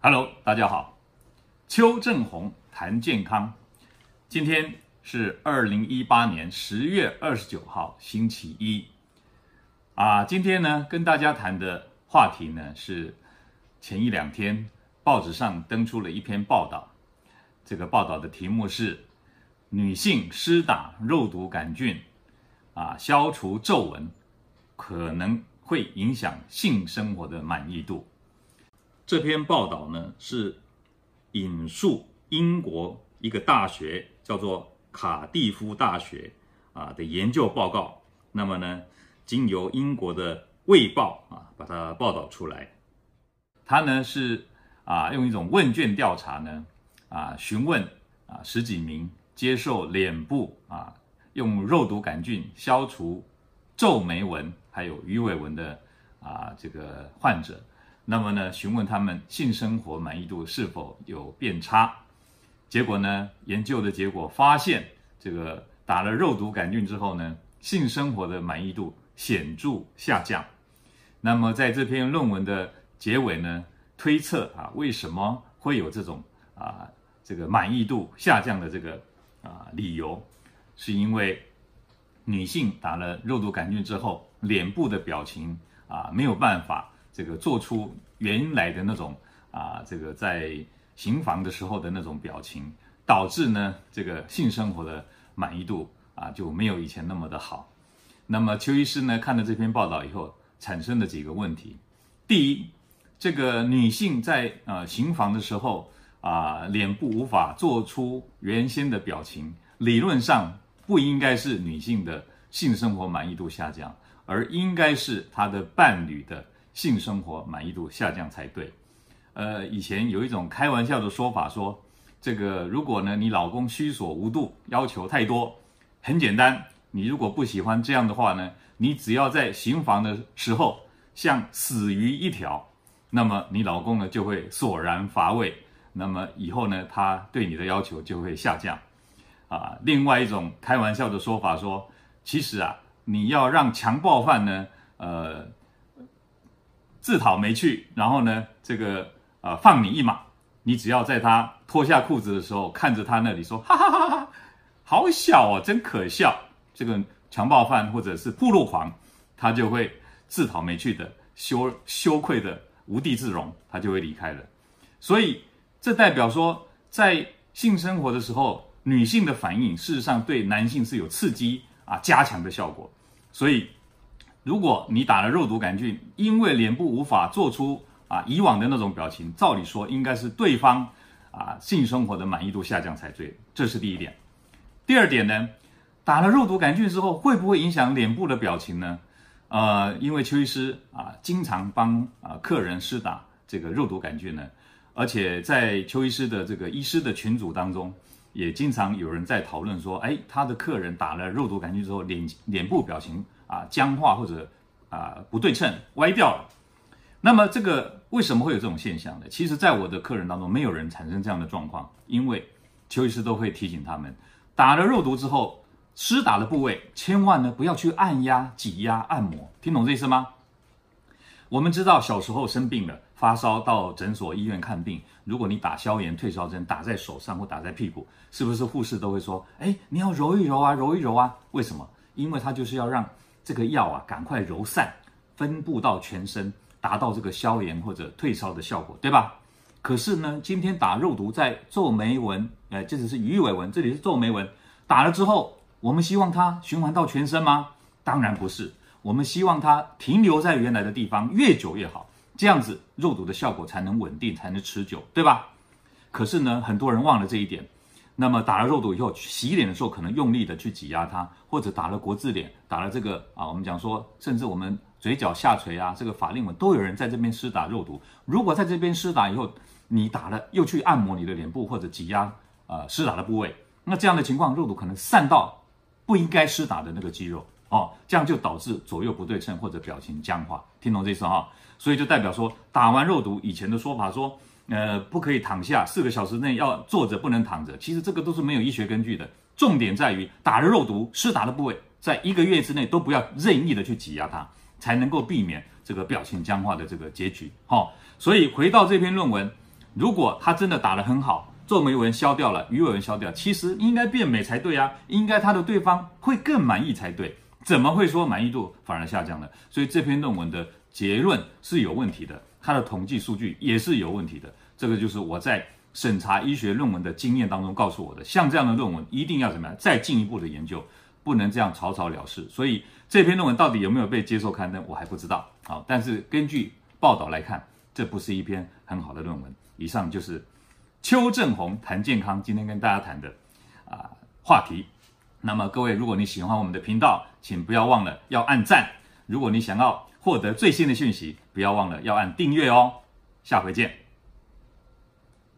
Hello，大家好，邱正红谈健康。今天是二零一八年十月二十九号，星期一。啊，今天呢，跟大家谈的话题呢是前一两天报纸上登出了一篇报道。这个报道的题目是“女性施打肉毒杆菌，啊，消除皱纹，可能会影响性生活的满意度”。这篇报道呢是引述英国一个大学叫做卡蒂夫大学啊的研究报告，那么呢经由英国的《卫报》啊把它报道出来，它呢是啊用一种问卷调查呢啊询问啊十几名接受脸部啊用肉毒杆菌消除皱眉纹。还有鱼尾纹的啊这个患者。那么呢，询问他们性生活满意度是否有变差？结果呢，研究的结果发现，这个打了肉毒杆菌之后呢，性生活的满意度显著下降。那么在这篇论文的结尾呢，推测啊，为什么会有这种啊这个满意度下降的这个啊理由，是因为女性打了肉毒杆菌之后，脸部的表情啊没有办法。这个做出原来的那种啊，这个在行房的时候的那种表情，导致呢这个性生活的满意度啊就没有以前那么的好。那么邱医师呢看了这篇报道以后，产生了几个问题：第一，这个女性在呃行房的时候啊，脸部无法做出原先的表情，理论上不应该是女性的性生活满意度下降，而应该是他的伴侣的。性生活满意度下降才对，呃，以前有一种开玩笑的说法说，说这个如果呢你老公虚索无度，要求太多，很简单，你如果不喜欢这样的话呢，你只要在行房的时候像死鱼一条，那么你老公呢就会索然乏味，那么以后呢他对你的要求就会下降，啊，另外一种开玩笑的说法说，其实啊你要让强暴犯呢，呃。自讨没趣，然后呢，这个呃放你一马，你只要在他脱下裤子的时候，看着他那里说，哈哈哈哈，好小哦，真可笑。这个强暴犯或者是暴露狂，他就会自讨没趣的羞羞愧的无地自容，他就会离开了。所以这代表说，在性生活的时候，女性的反应事实上对男性是有刺激啊加强的效果，所以。如果你打了肉毒杆菌，因为脸部无法做出啊以往的那种表情，照理说应该是对方啊性生活的满意度下降才对，这是第一点。第二点呢，打了肉毒杆菌之后会不会影响脸部的表情呢？呃，因为邱医师啊经常帮啊客人施打这个肉毒杆菌呢，而且在邱医师的这个医师的群组当中，也经常有人在讨论说，哎，他的客人打了肉毒杆菌之后，脸脸部表情。啊，僵化或者啊不对称、歪掉了。那么这个为什么会有这种现象呢？其实，在我的客人当中，没有人产生这样的状况，因为邱医师都会提醒他们，打了肉毒之后，施打的部位千万呢不要去按压、挤压、按摩，听懂这意思吗？我们知道小时候生病了，发烧到诊所、医院看病，如果你打消炎退烧针，打在手上或打在屁股，是不是护士都会说：“哎，你要揉一揉啊，揉一揉啊？”为什么？因为他就是要让。这个药啊，赶快揉散，分布到全身，达到这个消炎或者退烧的效果，对吧？可是呢，今天打肉毒在皱眉纹，呃，这只是鱼尾纹，这里是皱眉纹，打了之后，我们希望它循环到全身吗？当然不是，我们希望它停留在原来的地方，越久越好，这样子肉毒的效果才能稳定，才能持久，对吧？可是呢，很多人忘了这一点。那么打了肉毒以后，洗脸的时候可能用力的去挤压它，或者打了国字脸，打了这个啊，我们讲说，甚至我们嘴角下垂啊，这个法令纹都有人在这边施打肉毒。如果在这边施打以后，你打了又去按摩你的脸部或者挤压呃施打的部位，那这样的情况，肉毒可能散到不应该施打的那个肌肉哦，这样就导致左右不对称或者表情僵化，听懂这意思哈？所以就代表说，打完肉毒以前的说法说。呃，不可以躺下，四个小时内要坐着，不能躺着。其实这个都是没有医学根据的。重点在于打了肉毒，施打的部位，在一个月之内都不要任意的去挤压它，才能够避免这个表情僵化的这个结局。哈，所以回到这篇论文，如果他真的打得很好，皱眉纹消掉了，鱼尾纹消掉，其实应该变美才对啊，应该他的对方会更满意才对，怎么会说满意度反而下降了？所以这篇论文的结论是有问题的，它的统计数据也是有问题的。这个就是我在审查医学论文的经验当中告诉我的，像这样的论文一定要怎么样，再进一步的研究，不能这样草草了事。所以这篇论文到底有没有被接受刊登，我还不知道。好，但是根据报道来看，这不是一篇很好的论文。以上就是。邱正红谈健康，今天跟大家谈的啊话题。那么各位，如果你喜欢我们的频道，请不要忘了要按赞。如果你想要获得最新的讯息，不要忘了要按订阅哦。下回见。